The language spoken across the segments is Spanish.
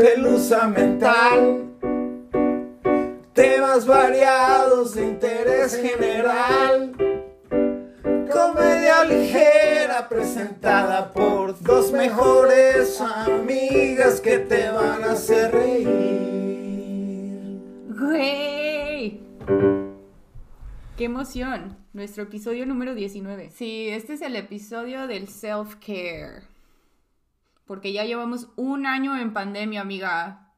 pelusa mental. Temas variados de interés general. Comedia ligera presentada por dos mejores amigas que te van a hacer reír. ¡Güey! ¡Qué emoción! Nuestro episodio número 19. Sí, este es el episodio del self-care. Porque ya llevamos un año en pandemia, amiga.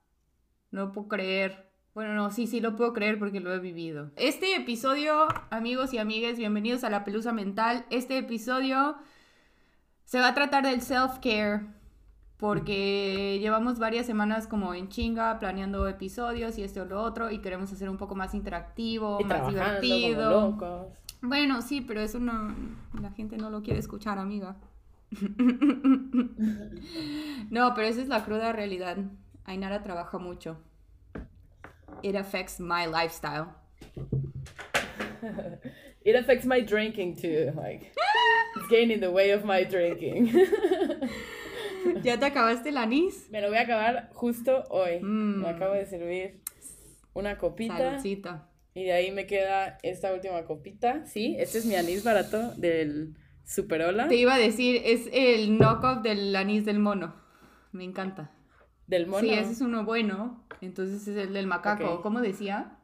No puedo creer. Bueno, no, sí, sí lo puedo creer porque lo he vivido. Este episodio, amigos y amigas, bienvenidos a la pelusa mental. Este episodio se va a tratar del self-care porque llevamos varias semanas como en chinga planeando episodios y esto o lo otro y queremos hacer un poco más interactivo, Y más divertido. como locos. Bueno, sí, pero eso no, la gente no lo quiere escuchar, amiga. no, pero esa es la cruda realidad. Ainara trabaja mucho. It affects my lifestyle. It affects my drinking too. Like, it's getting in the way of my drinking. ¿Ya te acabaste el anís? Me lo voy a acabar justo hoy. Mm. Me acabo de servir una copita. Saludcita. Y de ahí me queda esta última copita. Sí, este es mi anís barato del Superola. Te iba a decir, es el knockoff del anís del mono. Me encanta. Del mono. Sí, ese es uno bueno. Entonces es el del macaco. Ok. ¿Cómo decía?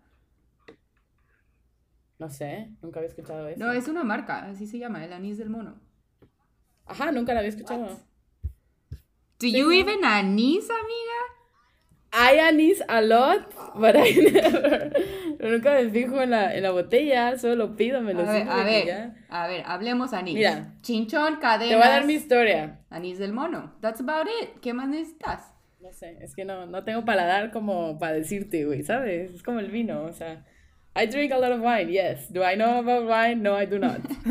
No sé, nunca había escuchado eso. No, es una marca, así se llama, el anís del mono. Ajá, nunca la había escuchado. Do you even anís, amiga? I anís a lot, but I never. Pero nunca me fijo en la, en la botella, solo lo pido, me lo A ver, a ver, ya. a ver, hablemos anís. Mira. Chinchón, cadenas. Te voy a dar mi historia. Anís del mono. That's about it. ¿Qué más necesitas? No sé, es que no, no tengo paladar como para decirte, güey, ¿sabes? Es como el vino, o sea. I drink a lot of wine, yes. Do I know about wine? No, I do not.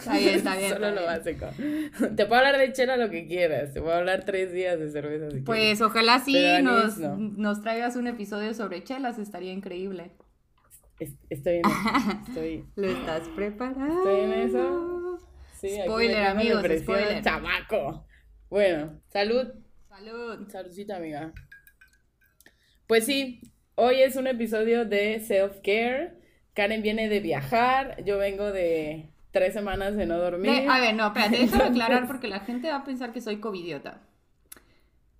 Está bien, está bien. Solo está lo básico. Te puedo hablar de chela lo que quieras. Te puedo hablar tres días de cerveza si quieres. Pues ojalá sí nos, no. nos traigas un episodio sobre chelas, estaría increíble. Es- Estoy en eso. Estoy, ¿Lo estás preparando? estoy en eso. Sí, Spoiler, amigos, spoiler. Chamaco. Bueno, salud. Salud. Saludcita, amiga. Pues sí, hoy es un episodio de self-care. Karen viene de viajar, yo vengo de tres semanas de no dormir. De- a ver, no, espérate, déjame aclarar porque la gente va a pensar que soy covidiota.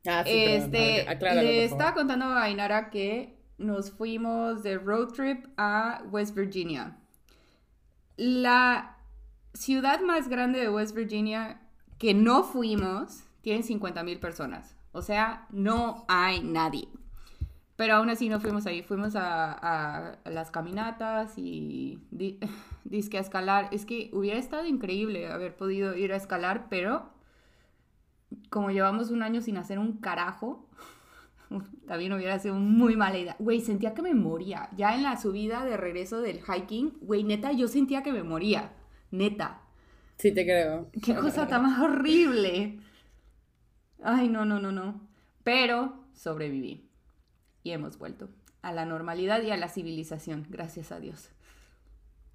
Ah, sí, este, acláralo, le estaba contando a Ainara que nos fuimos de road trip a West Virginia. La ciudad más grande de West Virginia que no fuimos tiene 50 mil personas. O sea, no hay nadie. Pero aún así no fuimos ahí. Fuimos a, a- las caminatas y di- disque a escalar. Es que hubiera estado increíble haber podido ir a escalar, pero como llevamos un año sin hacer un carajo, también hubiera sido muy mala idea. Güey, sentía que me moría. Ya en la subida de regreso del hiking, güey, neta, yo sentía que me moría. Neta. Sí, te creo. Qué cosa tan más horrible. Ay, no, no, no, no. Pero sobreviví. Y hemos vuelto a la normalidad y a la civilización, gracias a Dios.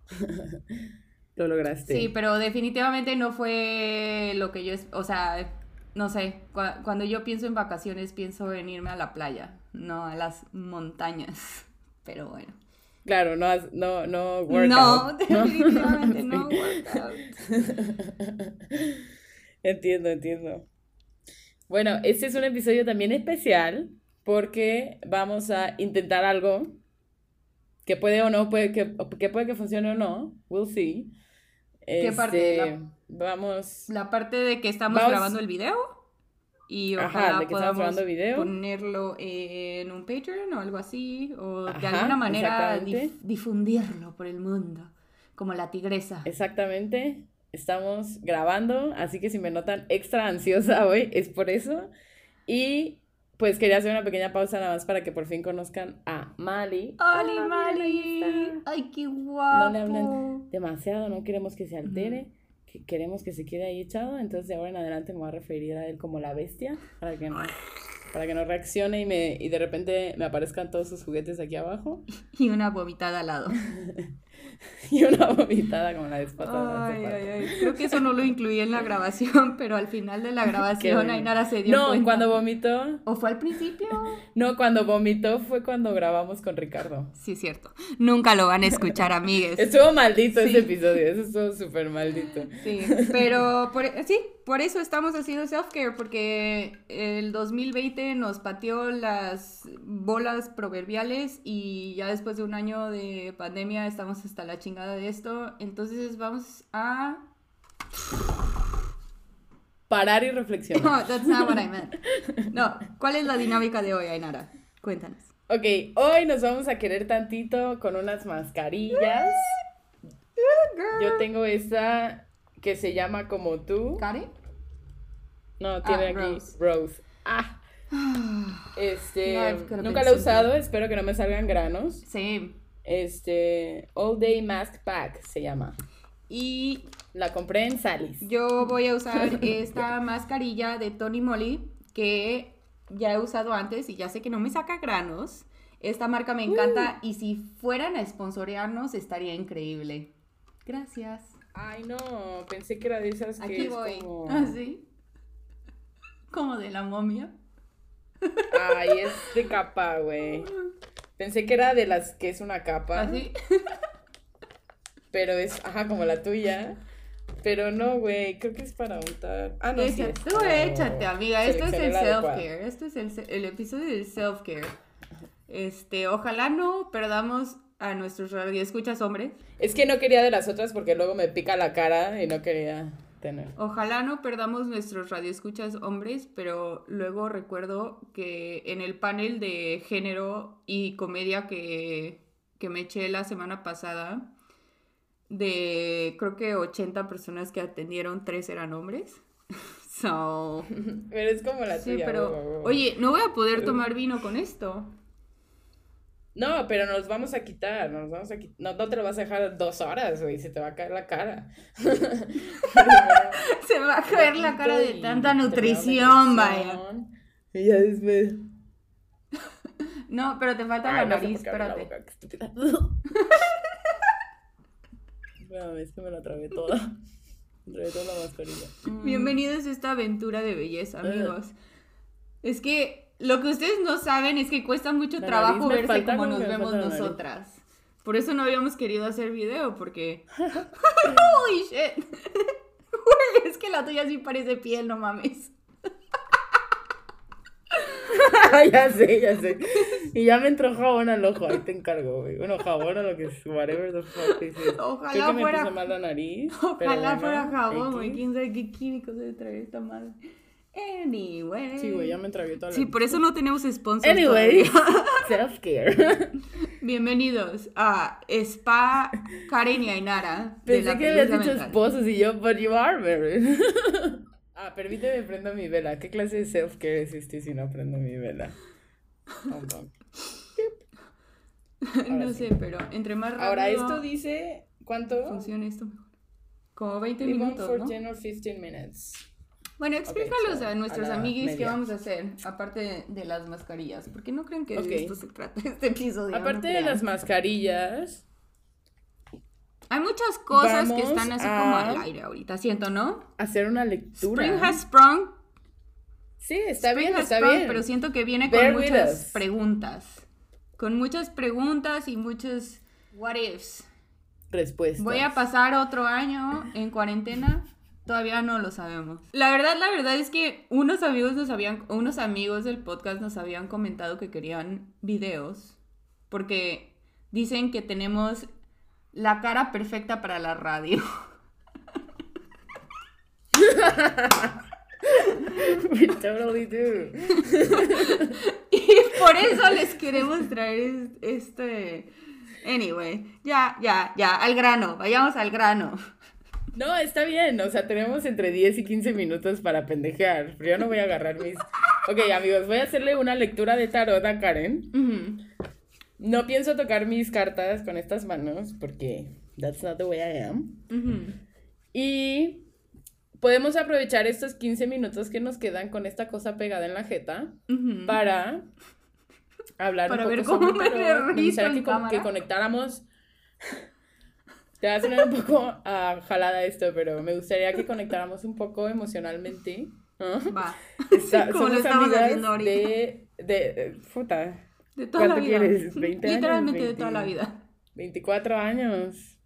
Lo lograste. Sí, pero definitivamente no fue lo que yo, o sea, no sé, cua- cuando yo pienso en vacaciones pienso en irme a la playa, no a las montañas, pero bueno. Claro, no, no, no workout. No, definitivamente no Sí. workout. Entiendo, entiendo. Bueno, este es un episodio también especial porque vamos a intentar algo que puede o no, puede que, que puede que funcione o no. We'll see. ¿Qué parte? Este, Vamos. La parte de que estamos Vamos- grabando el video y Ajá, ojalá de que podamos grabando video. ponerlo en un Patreon o algo así, o de Ajá, alguna manera dif- difundirlo por el mundo, como la tigresa. Exactamente. Estamos grabando, así que si me notan extra ansiosa hoy es por eso. Y pues quería hacer una pequeña pausa nada más para que por fin conozcan a Mali. ¡Oli, Ah, Mali! ¡Ay, qué No guapo! le hablen demasiado, no queremos que se altere, que queremos que se quede ahí echado, entonces de ahora en adelante me voy a referir a él como la bestia, para que no, para que no reaccione y, me, y de repente me aparezcan todos sus juguetes aquí abajo. Y una vomitada al lado. y una vomitada como la vez pasada. Ay, ay, ay. Creo que eso no lo incluí en la grabación, pero al final de la grabación. Ainara se dio No, cuenta. cuando vomitó. ¿O fue al principio? No, cuando vomitó fue cuando grabamos con Ricardo. Sí, cierto. Nunca lo van a escuchar, amigues. Estuvo maldito Sí. ese episodio, eso estuvo súper maldito. Sí, pero por, sí, por eso estamos haciendo self-care, porque el 2020 nos pateó las bolas proverbiales y ya después de un año de pandemia estamos hasta la chingada de esto. Entonces vamos a... Parar y reflexionar. No, that's not what I meant. No, ¿cuál es la dinámica de hoy, Ainara? Cuéntanos. Ok, hoy nos vamos a querer tantito con unas mascarillas. Yo tengo esta que se llama como tú. ¿Cari? No, tiene Ah, aquí Rose. Rose. Ah, este, nunca la he usado, espero que no me salgan granos. Sí. Este, All Day Mask Pack se llama. Y La compré en Salis. Yo voy a usar esta mascarilla de Tony Moly que ya he usado antes y ya sé que no me saca granos. Esta marca me encanta y si fueran a sponsorearnos estaría increíble. Gracias. Ay, no, pensé que era de esas que Aquí es voy. como... Así. Como de la momia. Ay, es de capa, güey. Pensé que era de las que es una capa. Así. Pero es, ajá, como la tuya. Pero no, güey, creo que es para untar. Ah, no, sí es. tú Oh, échate, amiga. Esto es el self-care. Esto es el, episodio del self-care. Este, ojalá no perdamos a nuestros radioescuchas hombres. Es que no quería de las otras porque luego me pica la cara y no quería tener. Ojalá no perdamos nuestros radioescuchas hombres, pero luego recuerdo que en el panel de género y comedia que, que me eché la semana pasada, de creo que 80 personas que atendieron, tres eran hombres. So, Pero es como la sí, tuya. pero oye, no voy a poder tomar vino con esto. No, pero nos vamos a quitar, nos vamos a quitar. No, no te lo vas a dejar dos horas, güey, se te va a caer la cara. Se me va a caer la cara de tanta la nutrición, vaya. Y ya después. No, pero te falta Ay, la no sé nariz, la espérate. boca, qué estúpida. Es que me la trabé toda. Me trabé toda la mascarilla. Bienvenidos a esta aventura de belleza, Eh. amigos. Es que lo que ustedes no saben es que cuesta mucho La trabajo verse como nos vemos nosotras. Por eso no habíamos querido hacer video, porque... ¡Holy shit! Es que la tuya sí parece piel, no mames. ya sé, ya sé. Y ya me entró jabón al ojo, ahí te encargo, güey. Bueno, jabón o lo que es, whatever the fuck this is. Ojalá Creo que me fuera- puso mal la nariz. pero Ojalá bueno, fuera jabón, güey. ¿Quién sabe qué químicos debe traer esta madre? Anyway. Sí, güey, ya me tragué toda la Sí, por eso no tenemos sponsors Anyway, self-care. Bienvenidos a Spa Karen y Ainara. de Pensé la que habías dicho Mental. esposos y yo, but you are married. ah, permíteme prendo mi vela. ¿Qué clase de self-care existe si no prendo mi vela? No sé, pero entre más rápido Ahora, esto dice, ¿cuánto? funcione esto mejor. Como 20 Live on minutos, for ¿no? 10 or 15 minutes. Bueno, explícalos so, a nuestros a amiguis qué vamos a hacer, aparte de, las mascarillas. Porque no creen que Ok. de esto se trata este episodio. no Aparte de las mascarillas, Hay muchas cosas que están así como al aire ahorita, siento, ¿no? hacer una lectura. Spring has sprung. Sí, está Spring bien, has está sprung, bien. Pero siento que viene Bear con muchas preguntas. Con muchas preguntas y muchos what ifs. Respuesta. ¿Voy a pasar otro año en cuarentena? Todavía no lo sabemos. La verdad, la verdad es que unos amigos nos habían, unos amigos del podcast nos habían comentado que querían videos porque dicen que tenemos la cara perfecta para la radio. We totally do. Y por eso les queremos traer es- este... Anyway, ya, ya, ya, al grano, vayamos al grano. No, está bien. O sea, tenemos entre 10 y 15 minutos para pendejear. Pero yo no voy a agarrar mis. Ok, amigos, voy a hacerle una lectura de tarot a Karen. No pienso tocar mis cartas con estas manos porque that's not the way I am. Y podemos aprovechar estos 15 minutos que nos quedan con esta cosa pegada en la jeta para hablar Para un ver poco cómo sobre me tarot. Me que, con- que conectáramos te va a sonar un poco a jalada esto, pero me gustaría que conectáramos un poco emocionalmente. Va. Está- Como lo somos estamos amigas haciendo ahorita. de, de, de- puta, De toda la ¿Cuánto vida. quieres? ¿20 años? Literalmente de 20. toda la vida. 24 años.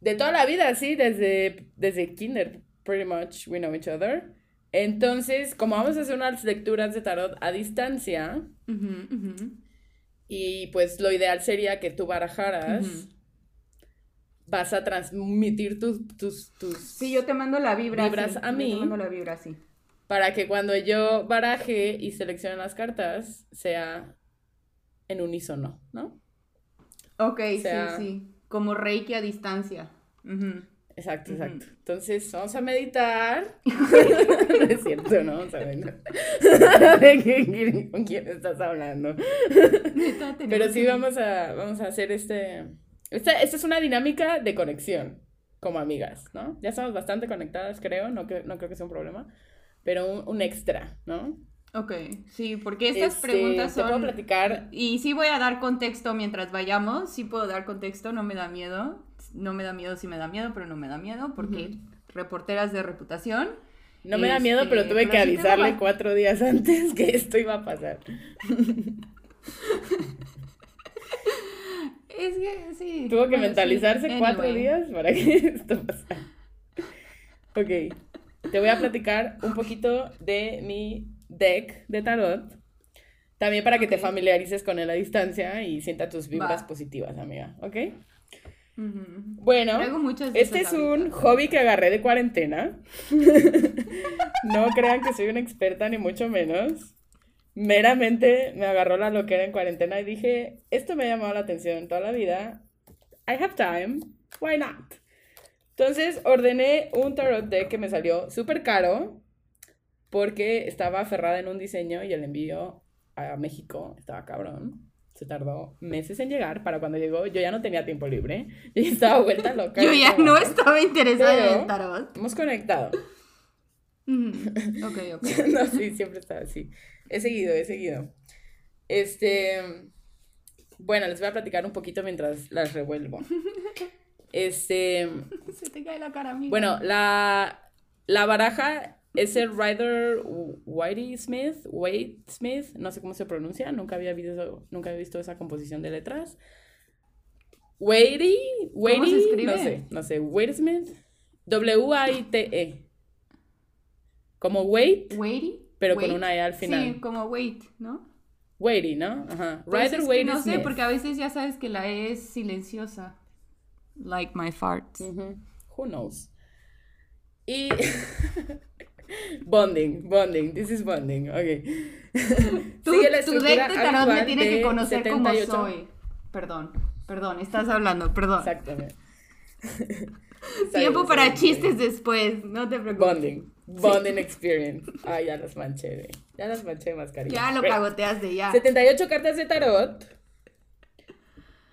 De toda la vida, sí, desde, desde kinder, pretty much we know each other. Entonces, como vamos a hacer unas lecturas de tarot a distancia, y pues lo ideal sería que tú barajaras. Vas a transmitir tus, tus, tus... Sí, yo te mando la vibra. Vibras sí. a Yo mí. te mando la vibra, sí. Para que cuando yo baraje y seleccione las cartas, sea en unísono, ¿no? Ok, sea- sí, sí. Como Reiki a distancia. Exacto, exacto. Entonces, vamos a meditar. no es cierto, no vamos a meditar. ¿De qué- ¿Con quién estás hablando? Pero sí vamos a, vamos a hacer este... Esta, esta es una dinámica de conexión, como amigas, ¿no? Ya estamos bastante conectadas, creo, no, que, no creo que sea un problema, pero un, un extra, ¿no? Ok, sí, porque estas Este, preguntas Te puedo son... platicar Y sí voy a dar contexto mientras vayamos, sí puedo dar contexto, no me da miedo. No me da miedo, sí me da miedo, pero no me da miedo porque reporteras de reputación. No me da miedo, Este, pero tuve pero que avisarle cuatro días antes que esto iba a pasar. Es que sí. Tuvo que bueno, sí, mentalizarse cuatro anyway. días para que esto pasara. Ok, te voy a platicar un poquito de mi deck de tarot. También para que te familiarices con él a distancia y sienta tus vibras Va. positivas, amiga. ¿Ok? Bueno, este es un ahorita. hobby que agarré de cuarentena. no crean que soy una experta, ni mucho menos. Meramente me agarró la loquera en cuarentena y dije, esto me ha llamado la atención toda la vida. I have time, why not? Entonces ordené un tarot deck que me salió súper caro porque estaba aferrada en un diseño y el envío a México estaba cabrón. Se tardó meses en llegar. Para cuando llegó, yo ya no tenía tiempo libre. Yo estaba vuelta loca. Yo ya no estaba interesada en el tarot. Hemos conectado. Ujú. Ok, ok. no, sí, siempre está así. He seguido, he seguido. Este. Bueno, les voy a platicar un poquito mientras las revuelvo. Este. Se te cae la cara, amiga. Bueno, la, la baraja es el Rider Whitey Smith, Wade Smith, no sé cómo se pronuncia, nunca había visto, nunca había visto esa composición de letras. Se escribe? no sé, no sé, Wade Smith, W-A-I-T-E. Como Wade, Weighty. Pero con una E al final. Sí, como weight, ¿no? Whitey, ¿no? Ajá. Rider Waite no sé, porque a veces ya sabes que la E es silenciosa. Like my farts. Ujú. Who knows? Y. bonding, bonding. This is bonding. Ok. Tu estructura deck de tarot me tiene que conocer 78. como soy. Perdón, perdón, estás hablando, perdón. Exactamente. Tiempo para chistes después, no te preocupes. Bonding. Bonding experience. Ay, ya las manché, güey. Ya las manché más cariño. Ya lo Bueno, cagoteaste, ya. 78 cartas de tarot.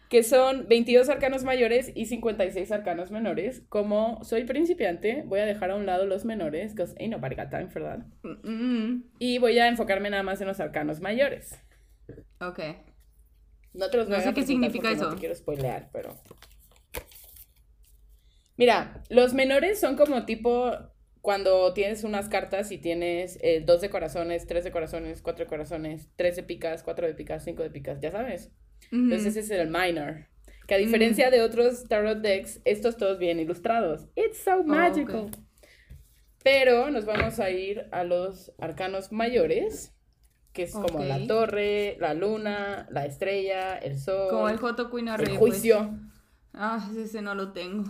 Que son 22 arcanos mayores y 56 arcanos menores. Como soy principiante, voy a dejar a un lado los menores, because ain't nobody got time for that. Mm, Y voy a enfocarme nada más en los arcanos mayores. ok. No te los No sé a qué significa eso. No te quiero spoilear, pero. Mira, los menores son como tipo cuando tienes unas cartas y tienes eh, dos de corazones, tres de corazones, cuatro de corazones, tres de picas, cuatro de picas, cinco de picas, ya sabes. Entonces ese es el minor. Que a diferencia de otros tarot decks, estos todos vienen ilustrados. It's so magical. Oh, ok. Pero nos vamos a ir a los arcanos mayores, que es como la torre, la luna, la estrella, el sol, Como el Joto Queen el Array. juicio. pues. Ah, ese no lo tengo.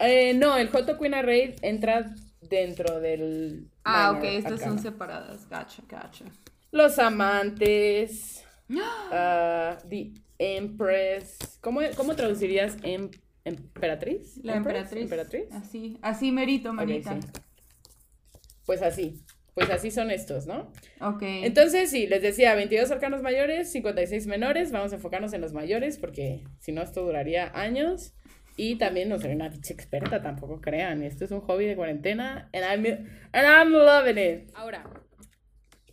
Eh, no, el Joto Queen Array entra dentro del. Ah, ok, estas son separadas. Gacha, gacha. Los amantes. ah, the Empress. ¿Cómo, cómo traducirías em- emperatriz? La emperatriz. ¿Emperatriz? Así, así merito, manita. sí. Pues así. Pues así son estos, ¿no? Ok. Entonces, sí, les decía, 22 arcanos mayores, 56 menores. Vamos a enfocarnos en los mayores porque si no, esto duraría años. Y también no soy una pinche experta, tampoco crean. Esto es un hobby de cuarentena. And I'm, and I'm loving it. Ahora.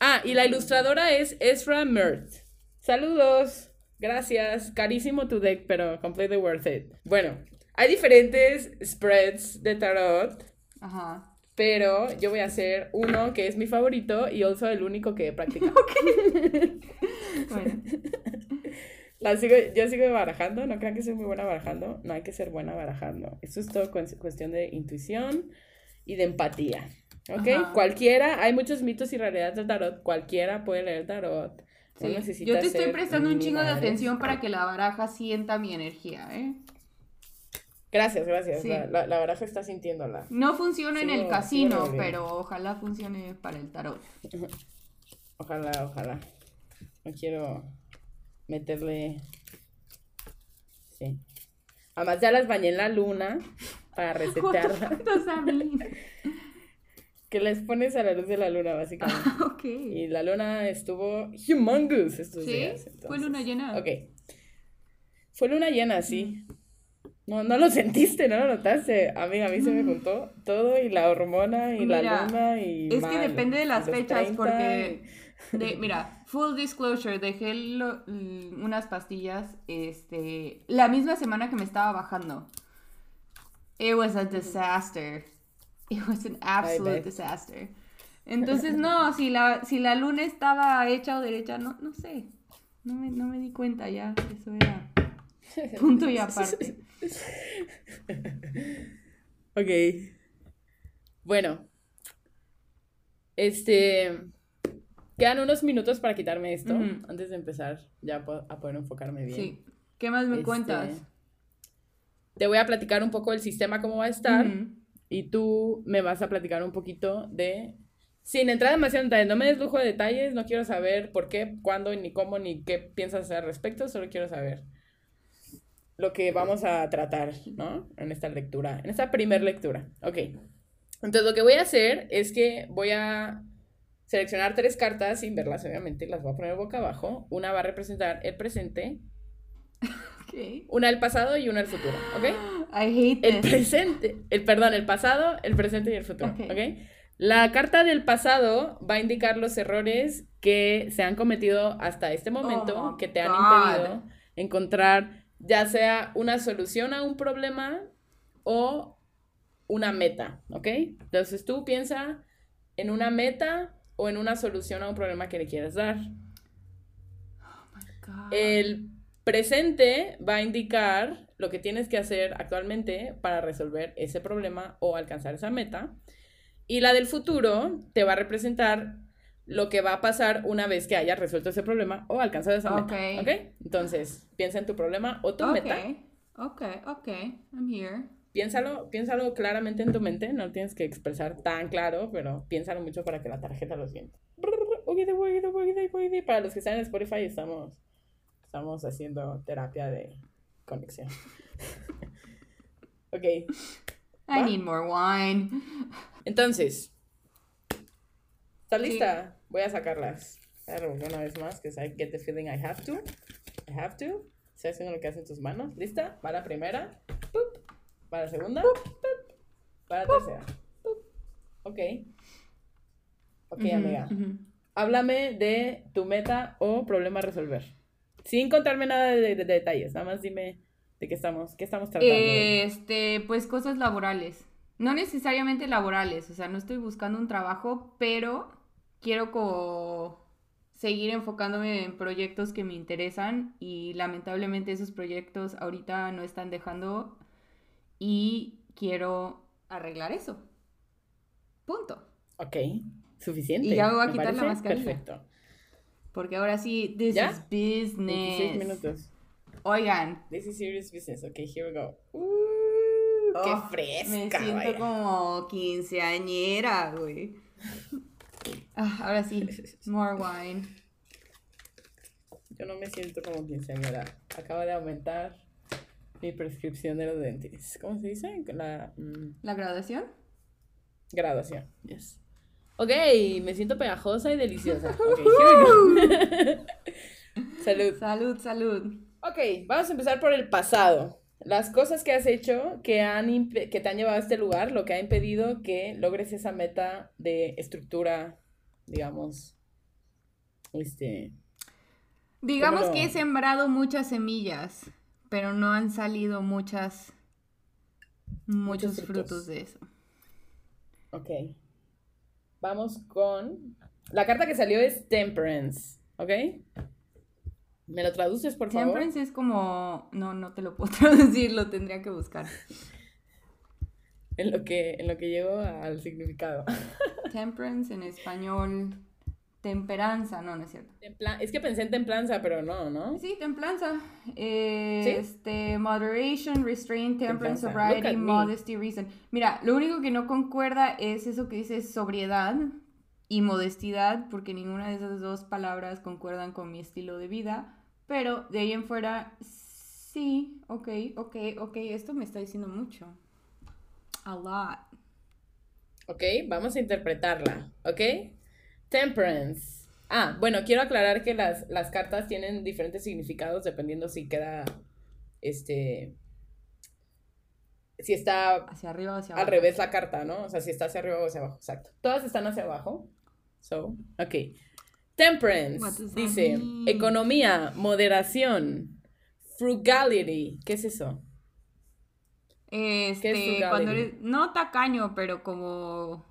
Ah, y la ilustradora es Ezra Mertz. Saludos. Gracias. Carísimo tu deck, pero completely worth it. Bueno, Hay diferentes spreads de tarot, Ajá. pero yo voy a hacer uno que es mi favorito y also el único que he practicado. Bueno. La sigo, yo sigo barajando, no crean que soy muy buena barajando, no hay que ser buena barajando. Esto es todo cu- cuestión de intuición y de empatía. ¿Ok? Ajá. Cualquiera, hay muchos mitos y realidades del tarot, cualquiera puede leer tarot. Sí. Yo te estoy prestando un chingo de atención para que la baraja sienta mi energía, ¿eh? Gracias, gracias. Sí. La, la, la baraja está sintiéndola. No funciona en el casino, pero ojalá funcione para el tarot. Ojalá, ojalá. No quiero meterle. Sí. Además, ya las bañé en la luna para resetearla. ¿Cuántos a mí? que les pones a la luz de la luna, básicamente. ok. Y la luna estuvo humongous estos ¿Sí? días. ¿Fue luna llena? Ok. Fue luna llena, sí. No, no lo sentiste, no lo notaste. Amiga, a mí se me juntó todo y la hormona y la luna y Es que depende de las los fechas, 30 porque, de- mira, full disclosure, dejé lo- unas pastillas, este, la misma semana que me estaba bajando. It was a disaster. It was an absolute disaster. Entonces, no, si la, si la luna estaba hecha o derecha, no, no sé. No me, no me di cuenta ya. Eso era punto y aparte. Ok. Bueno. Este. Quedan unos minutos para quitarme esto antes de empezar ya a poder enfocarme bien. Sí. ¿Qué más me Este, cuentas? Te voy a platicar un poco del sistema, cómo va a estar. Ujú. Y tú me vas a platicar un poquito de. Sin entrar demasiado en detalles, no me des lujo de detalles, no quiero saber por qué, cuándo, ni cómo, ni qué piensas hacer al respecto, solo quiero saber lo que vamos a tratar, ¿no? En esta lectura, en esta primer lectura. Ok. Entonces lo que voy a hacer es que voy a seleccionar tres cartas sin verlas, obviamente, las voy a poner boca abajo. Una va a representar el presente, Ok. una el pasado y una el futuro, ¿ok? I hate El this. presente, el perdón, el pasado, el presente y el futuro, Ok. ¿ok? La carta del pasado va a indicar los errores que se han cometido hasta este momento, Oh que te han God. impedido encontrar ya sea una solución a un problema o una meta, ¿ok? Entonces tú piensa en una meta o en una solución a un problema que le quieres dar. God. El presente va a indicar lo que tienes que hacer actualmente para resolver ese problema o alcanzar esa meta. Y la del futuro te va a representar lo que va a pasar una vez que hayas resuelto ese problema o alcanzado esa meta. Ok. Entonces, piensa en tu problema o tu Ok, meta. ok, ok, I'm here. Piénsalo, piénsalo claramente en tu mente. No tienes que expresar tan claro, pero piénsalo mucho para que la tarjeta lo sienta. Para los que están en Spotify, estamos, estamos haciendo terapia de conexión. ok. I ¿Va? need more wine. Entonces, ¿estás Sí. lista? Voy a sacarlas. Revolver una vez más, que I get the feeling I have to. I have to. Estoy haciendo lo que hacen tus manos. ¿Lista? Va la primera. Pup. Va la segunda. La tercera. Ok. Ok, amiga. Háblame de tu meta o problema a resolver. Sin contarme nada de, de- de detalles. Nada más dime de qué estamos, qué estamos tratando. Este, pues cosas laborales. No necesariamente laborales, o sea, no estoy buscando un trabajo, pero quiero co- seguir enfocándome en proyectos que me interesan y lamentablemente esos proyectos ahorita no están dejando y quiero arreglar eso. Punto. Ok. Suficiente. Y ya me voy a quitar la mascarilla. Perfecto. Porque ahora sí, this ¿Ya? is 26 business. minutos. Oigan, This is serious business. Ok, here we go. Uh, qué Oh, fresca, Me siento vaya. como quinceañera, güey. Ah, ahora sí, more wine. Yo no me siento como quinceañera. Acaba de aumentar mi prescripción de los dentes. ¿Cómo se dice? La mm, ¿La graduación? graduación. Yes. Ok, me siento pegajosa y deliciosa. Ok, here we go. Salud. Salud, salud. Ok, vamos a empezar por el pasado. Las cosas que has hecho que, han que te han llevado a este lugar, lo que ha impedido que logres esa meta de estructura, digamos, este, Digamos ¿Cómo lo- que he sembrado muchas semillas, pero no han salido muchas Muchos, Muchos frutos. frutos. de eso. Ok. Vamos con... La carta que salió es Temperance, ¿ok? ¿Me lo traduces, por favor? Temperance es como... No, no te lo puedo traducir, lo tendría que buscar. En lo que, en lo que llego al significado. Temperance en español... Temperanza, no, no es cierto. Templa- es que pensé en templanza, pero no, ¿no? Sí, templanza. Eh, ¿Sí? Este, moderation, restraint, temperance, sobriety, me. modesty, reason. Mira, lo único que no concuerda es eso que dice sobriedad y modestidad, porque ninguna de esas dos palabras concuerdan con mi estilo de vida. Pero de ahí en fuera, sí, ok, ok, ok, esto me está diciendo mucho. A lot. Ok, vamos a interpretarla, ¿ok? Temperance. Ah, bueno, quiero aclarar que las, las cartas tienen diferentes significados dependiendo si queda, este, si está Hacia arriba o hacia al abajo. revés la carta, ¿no? O sea, si está hacia arriba o hacia abajo, exacto. Todas están hacia abajo. So, ok. Temperance dice mean? economía, moderación, frugality. ¿Qué es eso? Este, ¿Qué es frugality? cuando eres, no tacaño, pero como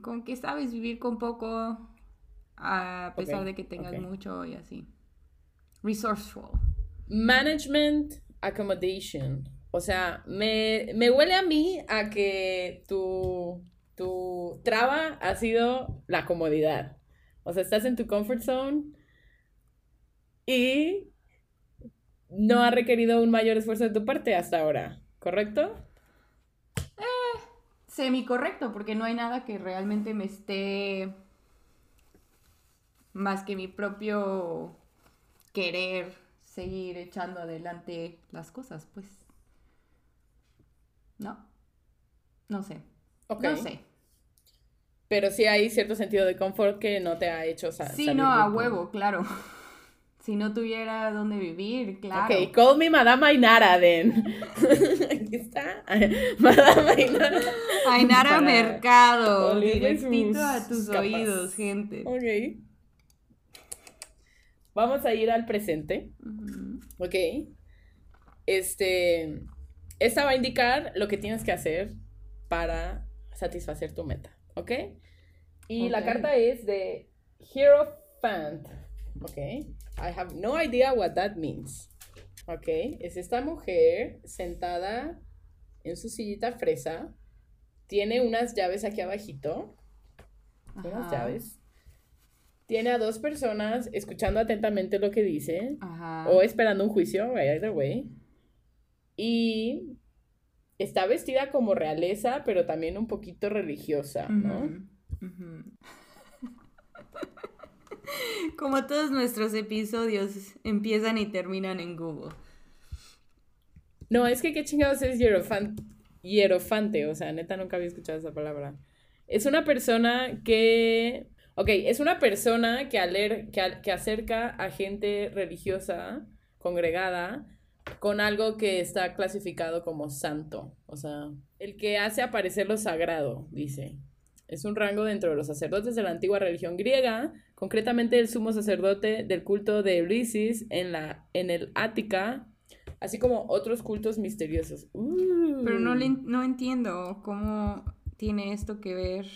con que sabes vivir con poco a pesar de que tengas mucho y así. Resourceful. Management accommodation. O sea, me, me huele a mí a que tu, tu traba ha sido la comodidad. O sea, estás en tu comfort zone y no ha requerido un mayor esfuerzo de tu parte hasta ahora, ¿correcto? Semi correcto, porque no hay nada que realmente me esté más que mi propio querer seguir echando adelante las cosas, pues. No. No sé. Ok. No sé. Pero sí hay cierto sentido de confort que no te ha hecho sa- Sí, salir no, a huevo, claro. Si no tuviera dónde vivir, claro. Ok, call me Madame Ainara, then. Aquí está. Madame Ainara. Ainara Para Mercado, directito a tus capas. oídos, gente. Ok. Vamos a ir al presente. Ujú. Ok. Este. Esta va a indicar lo que tienes que hacer para satisfacer tu meta. ¿Ok? Y la carta es de Hierophant. ¿Ok? I have no idea what that means. ¿Ok? Es esta mujer sentada en su sillita fresa. Tiene unas llaves aquí abajito. Unas Ajá. llaves. Tiene a dos personas escuchando atentamente lo que dice. Ajá. O esperando un juicio, either way. Y está vestida como realeza, pero también un poquito religiosa, ¿no? Ujú. Como todos nuestros episodios empiezan y terminan en Google. No, es que qué chingados es hierofan- hierofante, o sea, neta nunca había escuchado esa palabra. Es una persona que... Ok, es una persona que, que, que acerca a gente religiosa, congregada, con algo que está clasificado como santo. O sea, el que hace aparecer lo sagrado, dice. Es un rango dentro de los sacerdotes de la antigua religión griega, concretamente el sumo sacerdote del culto de Eulisis en, la, en el Ática, así como otros cultos misteriosos. Uh. Pero no, le, no entiendo cómo tiene esto que ver.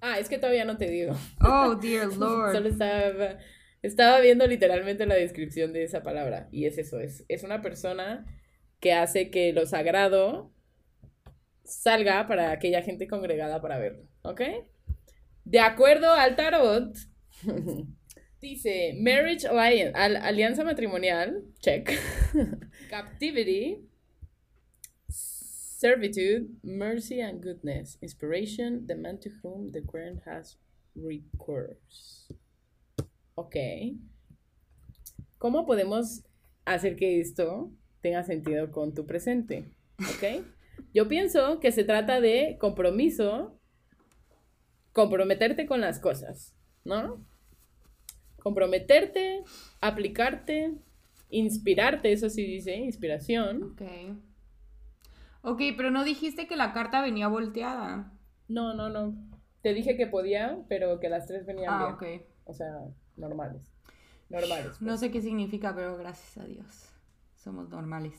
Ah, es que todavía no te digo. Oh, dear Lord. Solo estaba, estaba viendo literalmente la descripción de esa palabra. Y es eso, es, es una persona que hace que lo sagrado salga para aquella gente congregada para verlo. ¿Ok? De acuerdo al tarot, dice Marriage Alliance, al- alianza matrimonial, check. Captivity, servitude, mercy and goodness, inspiration, the man to whom the ground has recourse. Ok. ¿Cómo podemos hacer que esto tenga sentido con tu presente? ¿Ok? Yo pienso que se trata de compromiso, comprometerte con las cosas, ¿no? Comprometerte, aplicarte, inspirarte, eso sí dice, inspiración. Ok. Ok, pero no dijiste que la carta venía volteada. No, no, no. Te dije que podía, pero que las tres venían Ah, bien. ok. O sea, normales. Normales. No pues. sé qué significa, pero gracias a Dios. Somos normales.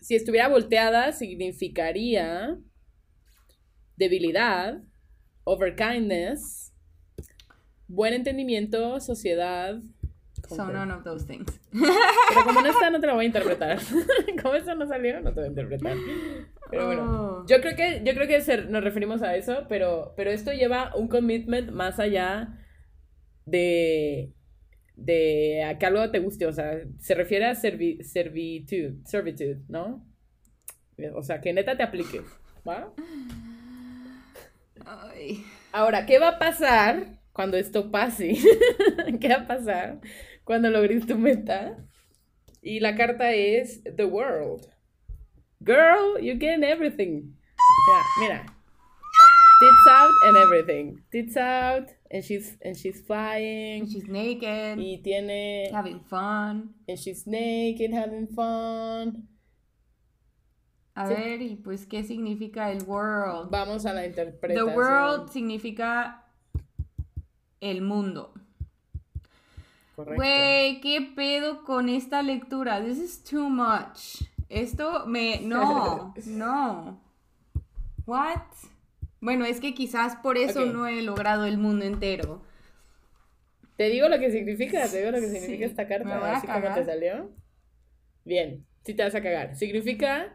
si estuviera volteada, significaría debilidad, overkindness, buen entendimiento, sociedad. So none of those things. Pero como no está, no te lo voy a interpretar. como eso no salió, no te voy a interpretar. Pero bueno, Oh. yo creo que, yo creo que se- nos referimos a eso, pero, pero esto lleva un commitment más allá de, de a que algo te guste, o sea, se refiere a servi- servitude, servitude, ¿no? O sea, que neta te aplique, ¿va? Ay. Ahora, ¿qué va a pasar cuando esto pase? ¿Qué va a pasar cuando logres tu meta? Y la carta es The World. Girl, you're getting everything. Mira, mira. Tits out and everything. Tits out and she's and she's flying. And she's naked, Y tiene having fun. and she's naked having fun. A Sí. ver, y pues, ¿qué significa el world? Vamos a la The interpretación. world significa el mundo. Correcto. Güey, ¿qué pedo con esta lectura? This is too much. Esto me... No, no. What? Bueno, es que quizás por eso no he logrado el mundo entero. Te digo lo que significa, te digo lo que Sí, significa esta carta, a así como te cagar. salió. Bien, sí te vas a cagar. Significa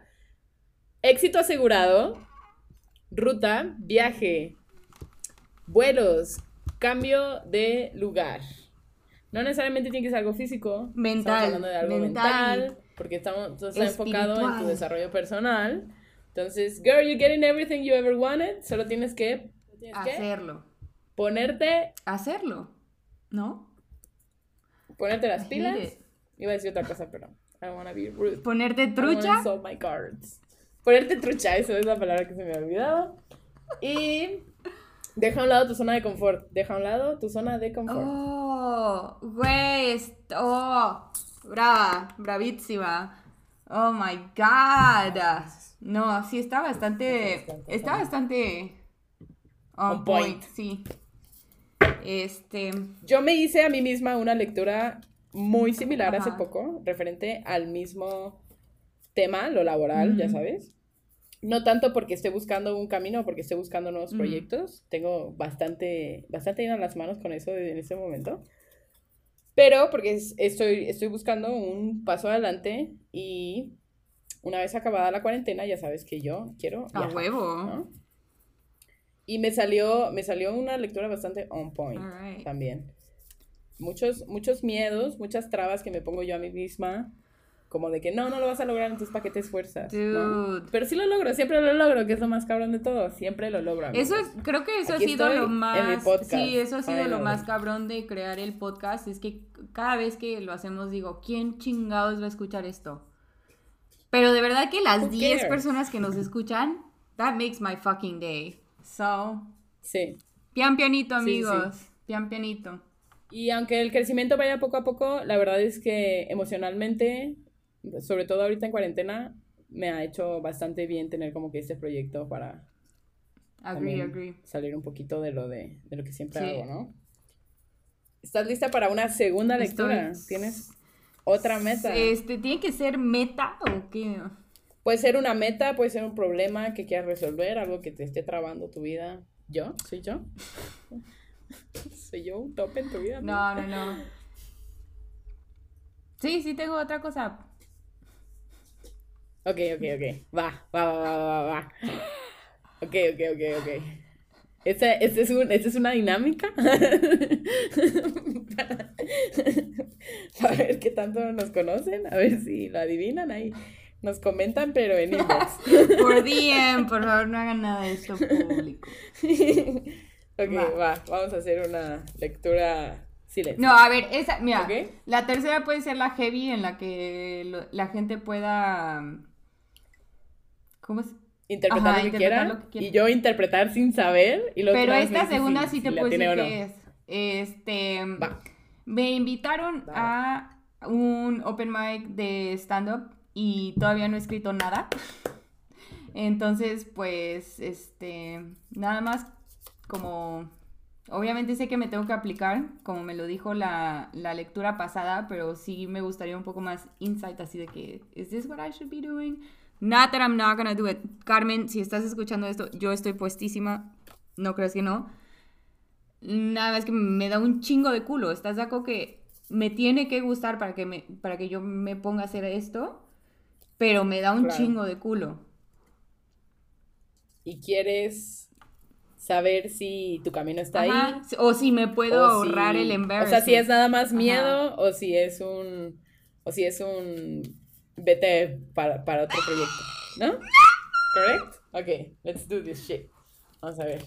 éxito asegurado, ruta, viaje, vuelos, cambio de lugar. No necesariamente tiene que ser algo físico. Mental, Estamos hablando de algo mental mental, porque estamos, todo está enfocado en tu desarrollo personal. Entonces, girl, you're getting everything you ever wanted. Solo tienes que, tienes que Hacerlo. ponerte, Hacerlo. ¿No? ponerte las I pilas. it. Iba a decir otra cosa, pero I don't wanna be rude. Ponerte I trucha. insult my cards. Ponerte trucha, eso es la palabra que se me ha olvidado. Y deja a un lado tu zona de confort. Deja a un lado tu zona de confort. Oh, güey, oh, brava, bravísima. Oh my god. No, sí está bastante, está bastante on, point. sí. Este, Yo me hice a mí misma una lectura muy similar hace poco, referente al mismo tema, lo laboral, ya sabes. No tanto porque esté buscando un camino, porque esté buscando nuevos proyectos. Tengo bastante, bastante lleno las manos con eso en este momento. Pero porque es- estoy, estoy buscando un paso adelante y una vez acabada la cuarentena, ya sabes que yo quiero a huevo. ¿no? Y me salió, me salió una lectura bastante on point también. Muchos, muchos miedos, muchas trabas que me pongo yo a mí misma, como de que no, no lo vas a lograr, entonces ¿para qué te esfuerzas? ¿no? Dude. Pero sí lo logro, siempre lo logro, que es lo más cabrón de todo, siempre lo logro. Eso es, creo que eso Aquí ha sido lo más, podcast, sí, eso ha sido lo más cabrón de crear el podcast, es que cada vez que lo hacemos digo, ¿quién chingados va a escuchar esto? Pero de verdad que las Who 10 cares? personas que nos escuchan, that makes my fucking day. So, Sí. pian pianito Sí, sí. amigos, pian pianito. Y aunque el crecimiento vaya poco a poco, la verdad es que emocionalmente, sobre todo ahorita en cuarentena, me ha hecho bastante bien tener como que este proyecto para Agree, agree. salir un poquito de lo de, de lo que siempre Sí. hago, ¿no? ¿Estás lista para una segunda lectura? Estoy- ¿Tienes otra meta? Este, ¿tiene que ser meta o qué? Puede ser una meta, puede ser un problema que quieras resolver, algo que te esté trabando tu vida. ¿Yo? ¿Soy yo? ¿Soy yo un tope en tu vida? No, no, no. Sí, sí tengo otra cosa. Ok, ok, ok. Va, va, va, va, va, va. Ok, ok, ok, ok. Esta, esta es, un, esta es una dinámica para, para ver qué tanto nos conocen, a ver si lo adivinan ahí. Nos comentan, pero en inbox. Por DM, por favor, no hagan nada de esto público. Ok, Va. va, vamos a hacer una lectura silencio. No, a ver, esa, mira, la tercera puede ser la heavy en la que lo- la gente pueda... ¿Cómo es? Interpretar, Ajá, lo, que interpretar lo que quiera. y yo interpretar sin saber. Y lo Pero esta segunda sí te si puedo decir no. qué es. Este, Va. me invitaron a un open mic de stand-up y todavía no he escrito nada. Entonces, pues, este, nada más como Obviamente sé que me tengo que aplicar, como me lo dijo la, la, lectura pasada, pero sí me gustaría un poco más insight así de que, ¿is this what I should be doing? Not that I'm not gonna do it. Carmen, si estás escuchando esto, yo estoy puestísima, no crees que no. Nada más que me da un chingo de culo. ¿Estás de acuerdo que me tiene que gustar para que, me, para que yo me ponga a hacer esto? Pero me da un chingo de culo. Y quieres saber si tu camino está ahí. O si me puedo ahorrar el embarrassment. O sea, si es nada más miedo o si es un. O si es un. Vete para, para otro proyecto. ¿No? ¿Correct? Ok, let's do this shit. Vamos a ver.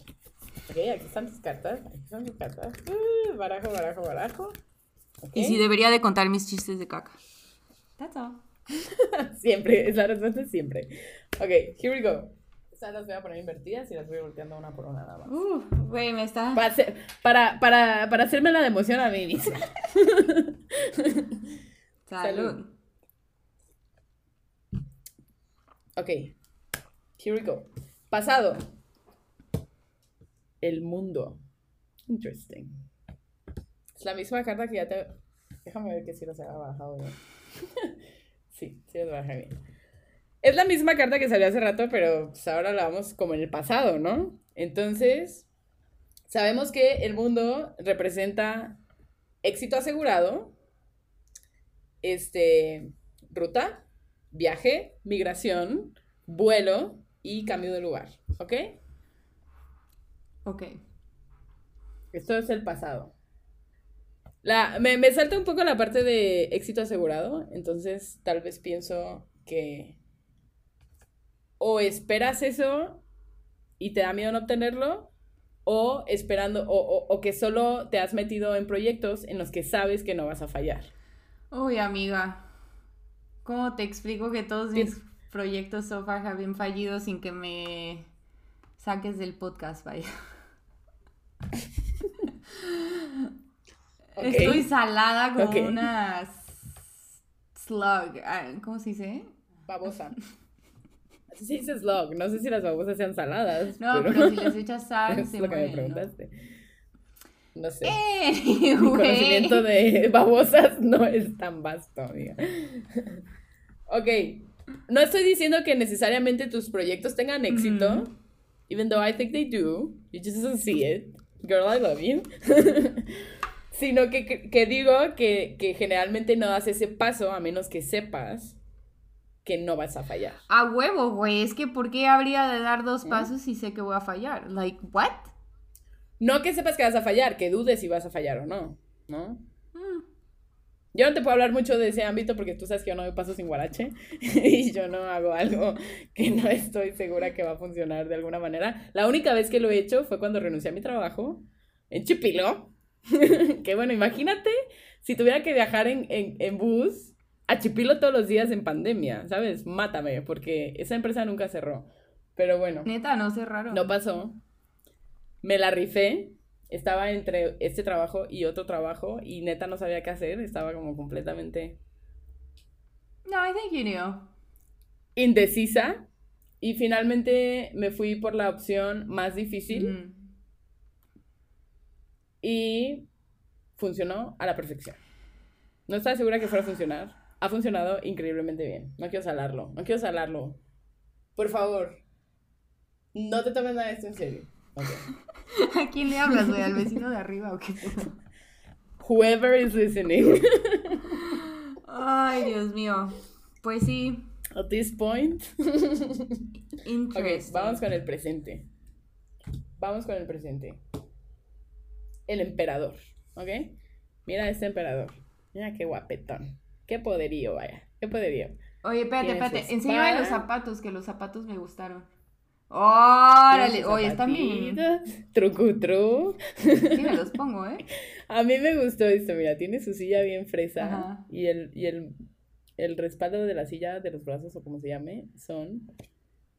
Ok, aquí están tus cartas. Aquí están tus cartas. Uh, barajo, barajo, barajo. Y si debería de contar mis chistes de caca. That's all. siempre, es la respuesta siempre. Ok, here we go. Estas las voy a poner invertidas y las voy volteando una por una nada más. Uh, güey, me está. Para, para, para, hacerme la de emoción a mí misma. Salud. Ok, here we go. Pasado el mundo. Interesting. Es la misma carta que ya te. Déjame ver que si los había bajado bien. sí, sí los bajé bien. Es la misma carta que salió hace rato, pero pues ahora la vamos como en el pasado, ¿no? Entonces, sabemos que el mundo representa éxito asegurado, este, ruta, viaje, migración, vuelo y cambio de lugar, ¿ok? Ok. Esto es el pasado. La, me, me salta un poco la parte de éxito asegurado, entonces tal vez pienso que o esperas eso y te da miedo no obtenerlo, o esperando, o, o, que solo te has metido en proyectos en los que sabes que no vas a fallar. Uy, amiga, ¿cómo te explico que todos mis proyectos so far have been fallido sin que me saques del podcast, vaya? Estoy salada como una slug. Ah, ¿Cómo se dice? Babosa. Así se dice slug. No sé si las babosas sean saladas. No, pero, si les echas sal, es lo que me preguntaste. No, sé. Mi conocimiento de babosas no es tan vasto, amiga. Ok. No estoy diciendo que necesariamente tus proyectos tengan éxito. Even though I think they do. You just don't see it girl, I love you. Sino que, digo que, generalmente no das ese paso a menos que sepas que no vas a fallar. A huevo, güey. Es que ¿por qué habría de dar dos pasos si sé que voy a fallar? Like, what? No que sepas que vas a fallar, que dudes si vas a fallar o no, ¿no? Yo no te puedo hablar mucho de ese ámbito porque tú sabes que yo no me paso sin guarache y yo no hago algo que no estoy segura que va a funcionar de alguna manera. La única vez que lo he hecho fue cuando renuncié a mi trabajo en Chipilo. que bueno, imagínate si tuviera que viajar en, en, bus a Chipilo todos los días en pandemia, ¿sabes? Mátame, porque esa empresa nunca cerró. Pero bueno. Neta, no cerraron. No pasó. Me la rifé estaba entre este trabajo y otro trabajo y neta no sabía qué hacer, estaba como completamente... No, I think you knew. Indecisa y finalmente me fui por la opción más difícil y funcionó a la perfección. No estaba segura que fuera a funcionar. Ha funcionado increíblemente bien. No quiero salarlo, no quiero salarlo. Por favor, no te tomes nada de esto en serio. ¿A quién le hablas, güey? ¿Al vecino de arriba o qué? Whoever is listening. Ay, Dios mío. Pues sí. At this point. ok, vamos con el presente. Vamos con el presente. El emperador, ¿ok? Mira este emperador. Mira qué guapetón. Qué poderío, vaya. Qué poderío. Oye, espérate, espérate. Enséñame los zapatos, que los zapatos me gustaron. Órale, oye, están bien. Trucutru. Sí, me los pongo, ¿eh? A mí me gustó esto, mira, tiene su silla bien fresa y el, y el, el respaldo de la silla, de los brazos o como se llame, son...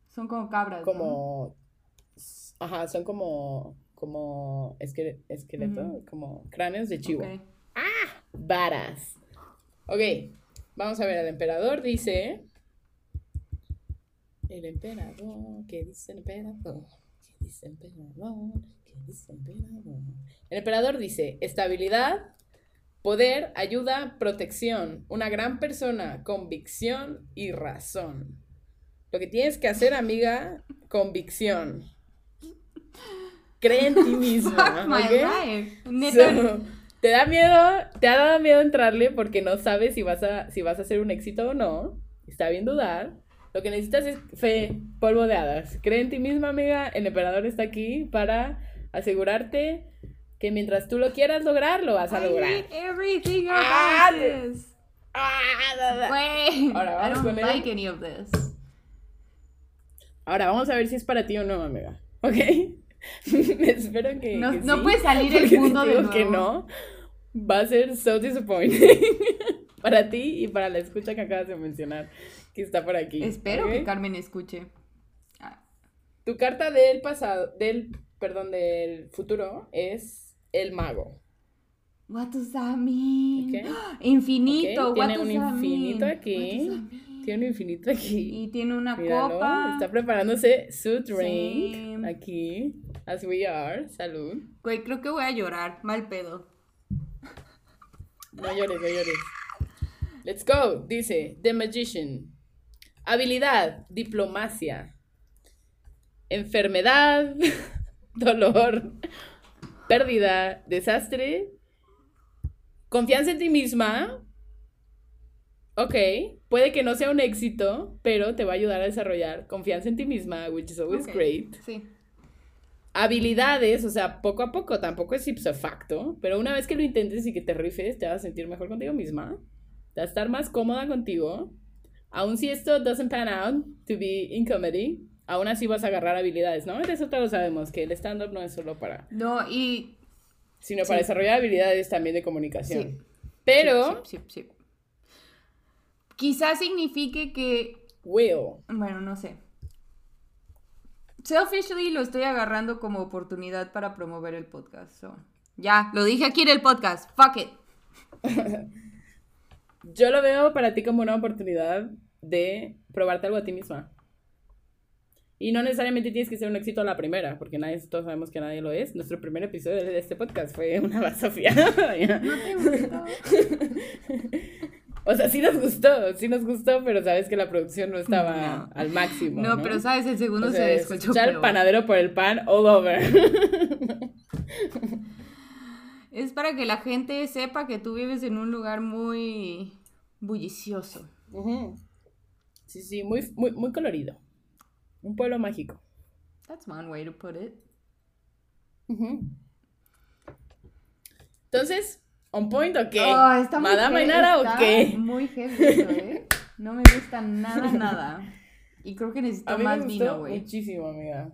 Son como cabras, Como... Ajá, son como... Como esqueleto, como cráneos de chivo. ¡Ah! Varas. Ok, vamos a ver, el emperador dice... El emperador, ¿qué dice el emperador? ¿Qué dice emperador? ¿Qué dice emperador? El emperador dice, estabilidad, poder, ayuda, protección, una gran persona, convicción y razón. Lo que tienes que hacer, amiga, convicción. Cree en ti misma, te da miedo, te ha dado miedo entrarle porque no sabes si vas a, si vas a hacer un éxito o no. Está bien dudar. Lo que necesitas es fe, polvo de hadas. Cree en ti misma, amiga. El emperador está aquí para asegurarte que mientras tú lo quieras lograr, lo vas a I lograr. everything Ah. Ah, da, da. Wait, Ahora I vamos don't con él. like any of this. Ahora vamos a ver si es para ti o no, amiga. ¿Ok? Espero que. No- que no sí, puede salir el si mundo te de digo que nuevo. no, va a ser so disappointing. para ti y para la escucha que acabas de mencionar, que está por aquí. Espero que Carmen escuche. Ah, Tu carta del pasado, del, perdón, del futuro es el mago. What does that mean? Ok. Infinito. Ok, What tiene un infinito mean? aquí. Tiene un infinito aquí. Y tiene una Míralo, copa. está preparándose su drink aquí, as we are. Salud. Güey, creo que voy a llorar. Mal pedo. No llores, no llores. Let's go. Dice The Magician. Habilidad, diplomacia. Enfermedad, dolor, pérdida, desastre. Confianza en ti misma. Ok, puede que no sea un éxito, pero te va a ayudar a desarrollar confianza en ti misma, which is always great Sí. habilidades, o sea, poco a poco, tampoco es ipso facto, pero una vez que lo intentes y que te rifes, te vas a sentir mejor contigo misma, te vas a estar más cómoda contigo. Aun si esto doesn't pan out to be in comedy, aún así vas a agarrar habilidades, ¿no? De eso todos lo sabemos, que el stand-up no es solo para, No, y. sino para desarrollar habilidades también de comunicación. Sí. Pero, Sí, sí, sí, sí. Quizás signifique que. will, Bueno, no sé. Selfishly lo estoy agarrando como oportunidad para promover el podcast. so, Ya, lo dije aquí en el podcast. Fuck it. yo lo veo para ti como una oportunidad de probarte algo a ti misma. Y no necesariamente tienes que ser un éxito a la primera, porque nadie, todos sabemos que nadie lo es. Nuestro primer episodio de este podcast fue una basofia. No te gustó. o sea, sí nos gustó, sí nos gustó, pero sabes que la producción no estaba No. al máximo. No, No, pero sabes, el segundo O sea, se es escuchó escuchar el panadero por el pan all over. Es para que la gente sepa que tú vives en un lugar muy bullicioso. Ujú. Sí, sí, muy, muy, muy colorido. Un pueblo mágico. That's one way to put it. Entonces, ¿on point o qué? Oh, está muy ¿Madame heavy, está o qué? Muy heavy eso, ¿eh? No me gusta nada, nada. Y creo que necesito A mí más me vino, güey. muchísimo, amiga.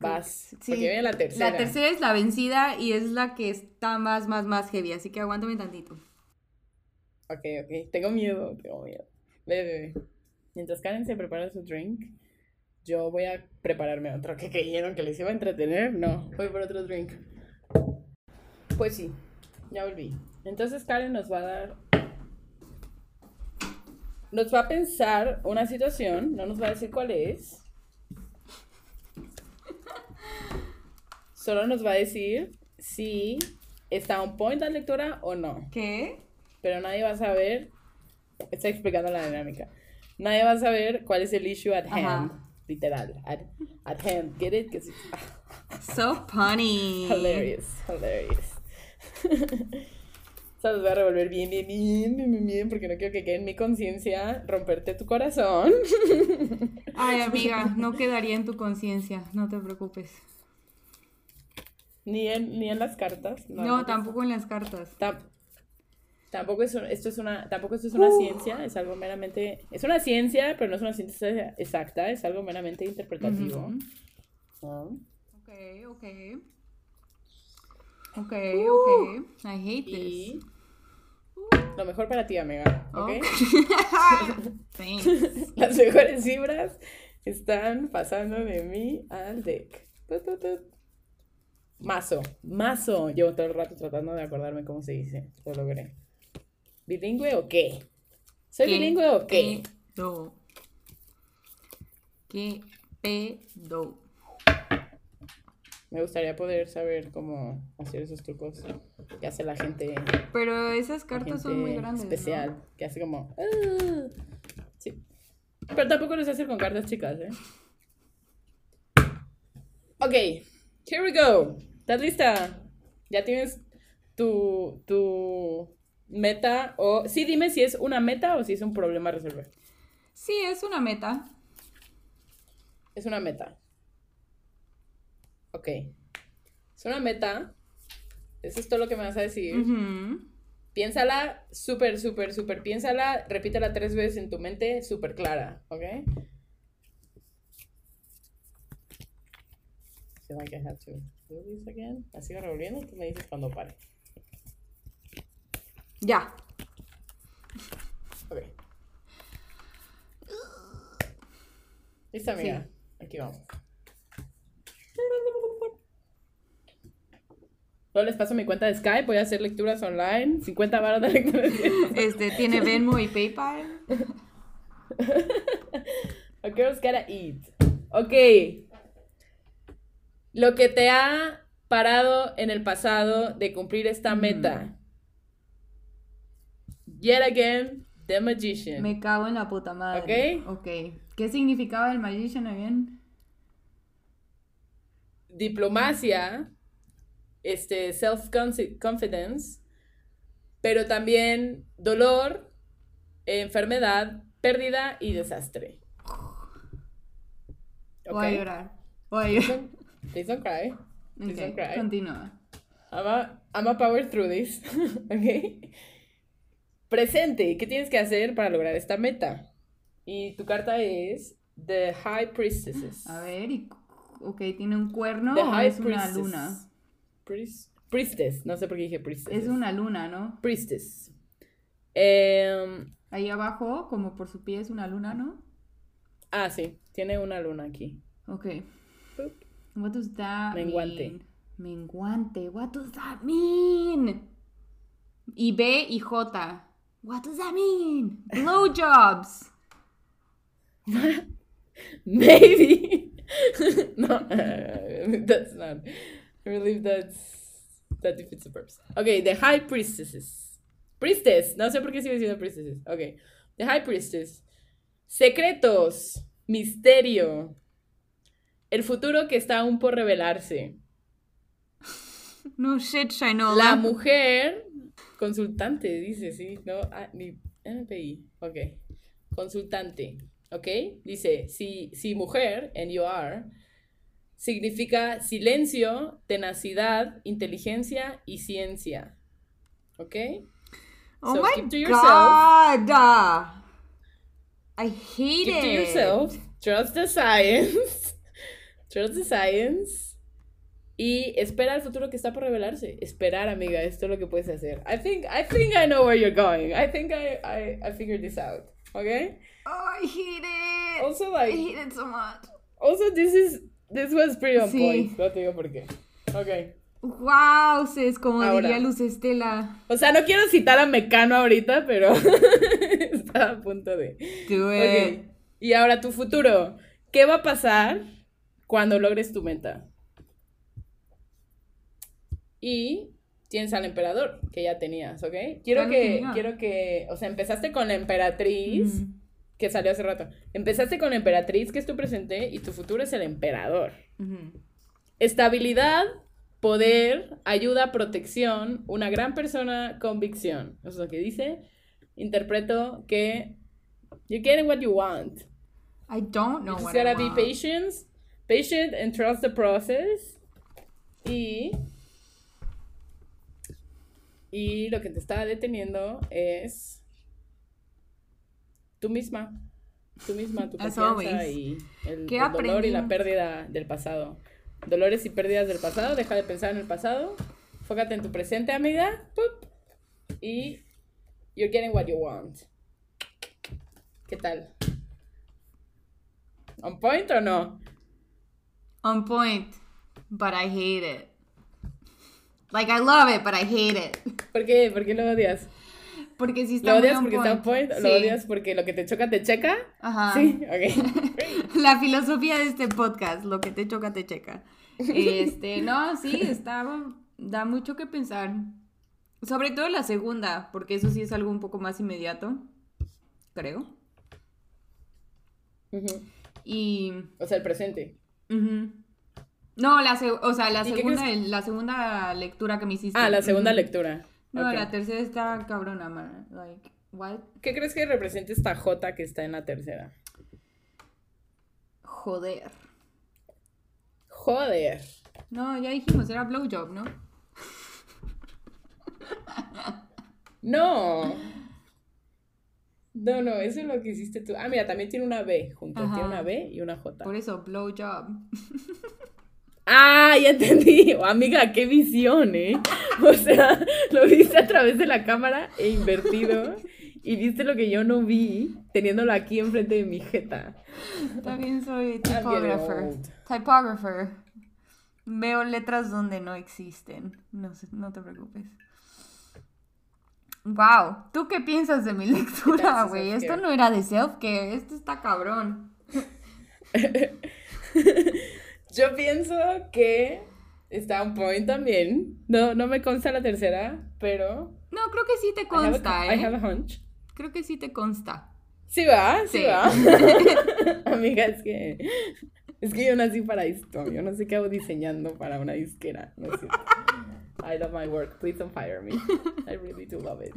Vas, Sí. porque viene la tercera. La tercera es la vencida y es la que está más, más, más heavy, así que aguántame tantito. Ok, ok. Tengo miedo, tengo miedo. Ve. Mientras Karen se prepara su drink, yo voy a prepararme otro. ¿Qué creyeron que les iba a entretener? No, voy por otro drink. Pues sí, ya volví. Entonces Karen nos va a dar... Nos va a pensar una situación, no nos va a decir cuál es. Solo nos va a decir si está on point la lectura o no ¿Qué? pero nadie va a saber. Está explicando la dinámica. Nadie va a saber cuál es el issue at hand. Ajá. Literal. At, at hand. Get it? it's So funny. hilarious. Hilarious. O sea, los voy a revolver bien, bien, bien, bien, bien, bien, porque no quiero que quede en mi conciencia romperte tu corazón. Ay, amiga, no quedaría en tu conciencia, no te preocupes. Ni en, ni en las cartas. No, tampoco en las cartas. Tam- tampoco es un- esto es una tampoco esto es una ciencia es algo meramente es una ciencia pero no es una ciencia exacta es algo meramente interpretativo. ¿no? Ok, ok. Ok, ok. I hate this. lo mejor para ti amiga ¿ok? Oh. Thanks. las mejores fibras están pasando de mí al deck Tut, tut, tut. mazo mazo llevo todo el rato tratando de acordarme cómo se dice lo logré bilingüe o qué soy ¿Qué bilingüe o qué pedo? ¿Qué pedo? Me gustaría poder saber cómo hacer esos trucos que hace la gente, Pero esas cartas son muy grandes. ¿no? especial, que hace como... "Ah". Sí. Pero tampoco los hace con cartas chicas, ¿eh? Ok, here we go. ¿Estás lista? ¿Ya tienes tu, tu meta? O sí, dime si es una meta o si es un problema a resolver. Sí, es una meta. Es una meta. Ok. Es una meta. Eso es todo lo que me vas a decir. Piénsala súper, súper, súper. Piénsala, repítela tres veces en tu mente, súper clara, ¿ok? Feel like I have to do this again. La sigo revolviendo, tú me dices cuando pare. Ya. Ok. ¿Lista, amiga? Aquí vamos. Luego les paso mi cuenta de Skype, voy a hacer lecturas online, 50 varas de lecturas. Este, tiene Venmo y PayPal. A girl's gotta eat. Ok. Lo que te ha parado en el pasado de cumplir esta Mm. meta. Yet again, The Magician. Me cago en la puta madre. Ok. Ok. ¿Qué significaba el Magician again? Diplomacia, este, self-confidence, pero también dolor, enfermedad, pérdida y desastre. Voy a llorar. Voy a llorar. Please don't cry. Please don't Ok, cry. continúa. I'm a, I'm a power through this. ok. Presente. ¿Qué tienes que hacer para lograr esta meta? Y tu carta es The High Priestesses. A ver, y, ok, ¿tiene un cuerno The o High es una Priestess. luna? Priest- priestess. No sé por qué dije priestess. Es una luna, ¿no? Priestess. Em, Ahí abajo, como por su pie, es una luna, ¿no? ah, sí. Tiene una luna aquí. Ok. What does that Menguante. mean? Menguante. What does that mean? Y B y J. What does that mean? Blowjobs. Maybe. no, that's not. I believe that's that defeats the purpose. Okay, the high priestesses. Priestess. No sé por qué sigo diciendo priestesses. Okay, the high priestess. Secretos, misterio. El futuro que está aún por revelarse. No shit, Shinola. La mujer consultante, dice, sí, no, ah, ni NPI, ok, consultante, ok, dice, si, si mujer, and you are, significa silencio, tenacidad, inteligencia y ciencia, ok, Oh so my keep to yourself. god. I hate keep it. to yourself, trust the science, trust the science. Y espera el futuro que está por revelarse. Esperar, amiga, esto es lo que puedes hacer. I think, I think I know where you're going. I think I, I, I figured this out. Okay? Oh, I hate it. Also, I like, hate it so much. also this is, this was pretty on Sí. point. No te digo por qué. Ok. Wow, es como Ahora. diría Luz Estela. O sea, no quiero citar a Mecano ahorita, pero estaba a punto de. Do it. Ok. Y ahora tu futuro. ¿Qué va a pasar cuando logres tu meta? Y tienes al emperador, que ya tenías, ¿ok? Quiero que, quiero que, o sea, empezaste con la emperatriz, que salió hace rato. Empezaste con la emperatriz, que es tu presente, y tu futuro es el emperador. Estabilidad, poder, ayuda, protección, una gran persona, convicción. Eso es lo que dice. Interpreto que you're getting what you want. I don't know You just what I gotta be want. patient, patient and trust the process. Y y lo que te está deteniendo es tú misma. Tú misma, tu confianza y el, ¿Qué el dolor y la pérdida del pasado. Dolores y pérdidas del pasado, deja de pensar en el pasado. Fócate en tu presente, amiga. Pup. Y you're getting what you want. ¿Qué tal? ¿On point o no? On point, but I hate it. Like I love it, but I hate it. ¿Por qué? ¿Por qué lo odias? Porque si está ¿Lo odias porque está on point? Sí. ¿Lo odias porque lo que te choca te checa? Ajá. Sí, ok. La filosofía de este podcast, lo que te choca, te checa. Este, no, sí, estaba, da mucho que pensar. Sobre todo la segunda, porque eso sí es algo un poco más inmediato, creo. Ujú. Y, O sea, el presente. ujú. No, la, se- o sea, la ¿Y qué segunda, la segunda lectura que me hiciste. Ah, la segunda Ujú. lectura. No, la tercera está cabrona, man. Like, what? ¿Qué crees que representa esta J que está en la tercera? Joder. Joder. No, ya dijimos, era blowjob, ¿no? No. No, no, eso es lo que hiciste tú. Ah, mira, también tiene una B junto. Ajá. Tiene una B y una J. Por eso, blowjob. Ah, ya entendí. Amiga, qué visión, ¿eh? O sea, lo viste a través de la cámara e invertido. Y viste lo que yo no vi, teniéndolo aquí enfrente de mi jeta. También soy typographer. Typographer. Veo letras donde no existen. No, sé, no te preocupes. Wow, ¿tú qué piensas de mi lectura, güey? Esto no era de self-care, esto está cabrón. Yo pienso que está un point también. No, no me consta la tercera, pero. No, creo que sí te I have a- consta, I have ¿eh? a hunch. Creo que sí te consta. Sí va, sí, Sí. va. Amiga, es que. Es que yo nací para esto. Yo no sé qué hago diseñando para una disquera. No cierto. I love my work. Please don't fire me. I really do love it.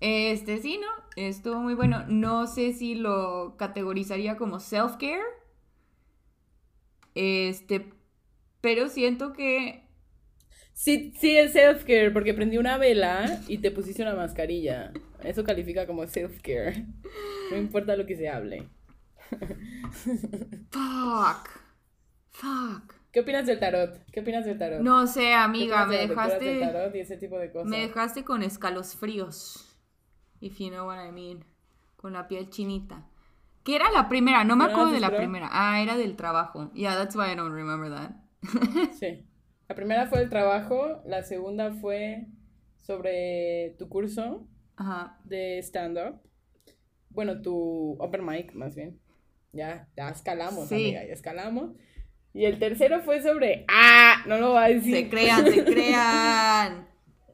Este, sí, ¿no? Estuvo muy bueno. No sé si lo categorizaría como self-care. Este, pero siento que Sí, sí es self-care porque prendí una vela y te pusiste una mascarilla. Eso califica como self-care. No importa lo que se hable. Fuck. Fuck. ¿Qué opinas del tarot? ¿Qué opinas del tarot? No sé, ¿Qué amiga, me de dejaste. tarot y ese tipo de cosas? Me dejaste con escalofríos. If you know what I mean. Con la piel chinita. ¿Qué era la primera? No me ¿No acuerdo de la primera. Ah, era del trabajo. Yeah, that's why I don't remember that. Sí. La primera fue el trabajo, la segunda fue sobre tu curso Ajá. de stand-up. Bueno, tu open mic, más bien. Ya, ya escalamos, Sí. amiga, ya escalamos. Y el tercero fue sobre. ¡Ah! No lo voy a decir. Se crean, se crean.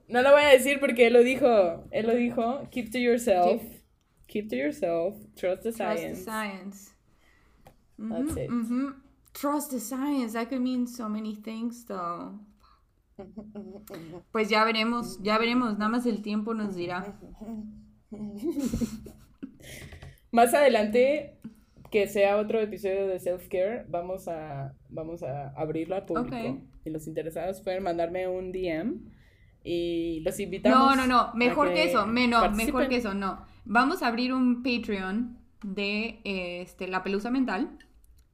No lo voy a decir porque él lo dijo. Él lo dijo. Keep to yourself. Keep to yourself. Trust the Trust the science. science. That's it. mhm. Trust the science. That could mean so many things, though. Pues ya veremos, ya veremos. Nada más el tiempo nos dirá. Más adelante, que sea otro episodio de self-care, vamos a, vamos a abrirlo al público. Y los interesados pueden mandarme un DM y los invitamos. No, no, no. Mejor que eso. me- no, mejor que eso, no. Vamos a abrir un Patreon de este, La Pelusa Mental.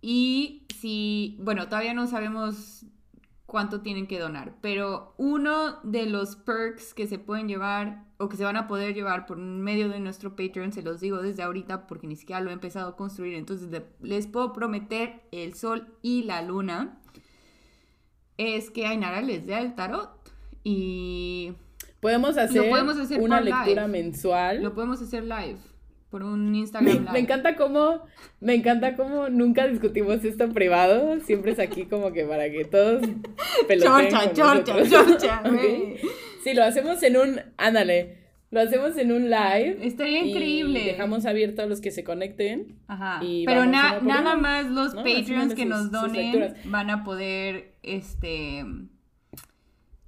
Y si, bueno, todavía no sabemos cuánto tienen que donar, pero uno de los perks que se pueden llevar o que se van a poder llevar por medio de nuestro Patreon, se los digo desde ahorita porque ni siquiera lo he empezado a construir, entonces les puedo prometer el sol y la luna, es que Ainara les dé el tarot y Podemos hacer, podemos hacer una lectura live. mensual. lo podemos hacer live por un Instagram Me, live. me encanta cómo, me encanta cómo nunca discutimos esto en privado, siempre es aquí como que para que todos Chorcha, chorcha, chorcha, Ok. güey. Sí, lo hacemos en un, ándale, lo hacemos en un live. Estaría increíble. dejamos abierto a los que se conecten. Ajá. Y Pero na- nada más los ¿no? Patreons que sus- nos donen van a poder, este,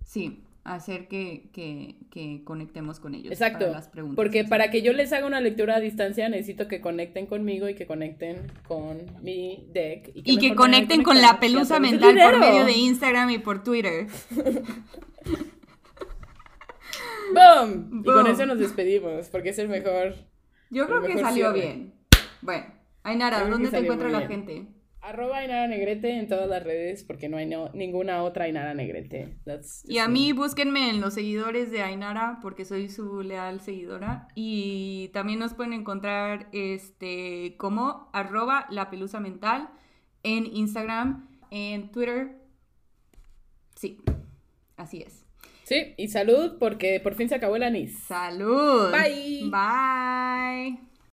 sí, hacer que, que, que conectemos con ellos. Exacto. para las preguntas. Porque para que yo les haga una lectura a distancia necesito que conecten conmigo y que conecten con mi deck. Y que conecten con la pelusa mental por medio de Instagram y por Twitter. ¡Boom! Y con eso nos despedimos porque es el mejor. Yo creo El que salió cierre. bien. Bueno, Ainara, ¿dónde te encuentra la gente? Arroba Ainara Negrete en todas las redes porque no hay no- ninguna otra Ainara Negrete. That's Y a mí me. búsquenme en los seguidores de Ainara porque soy su leal seguidora. Y también nos pueden encontrar este como arroba la pelusa mental en Instagram, en Twitter. Sí, así es. Sí, y salud porque por fin se acabó el anís. Salud. Bye. Bye.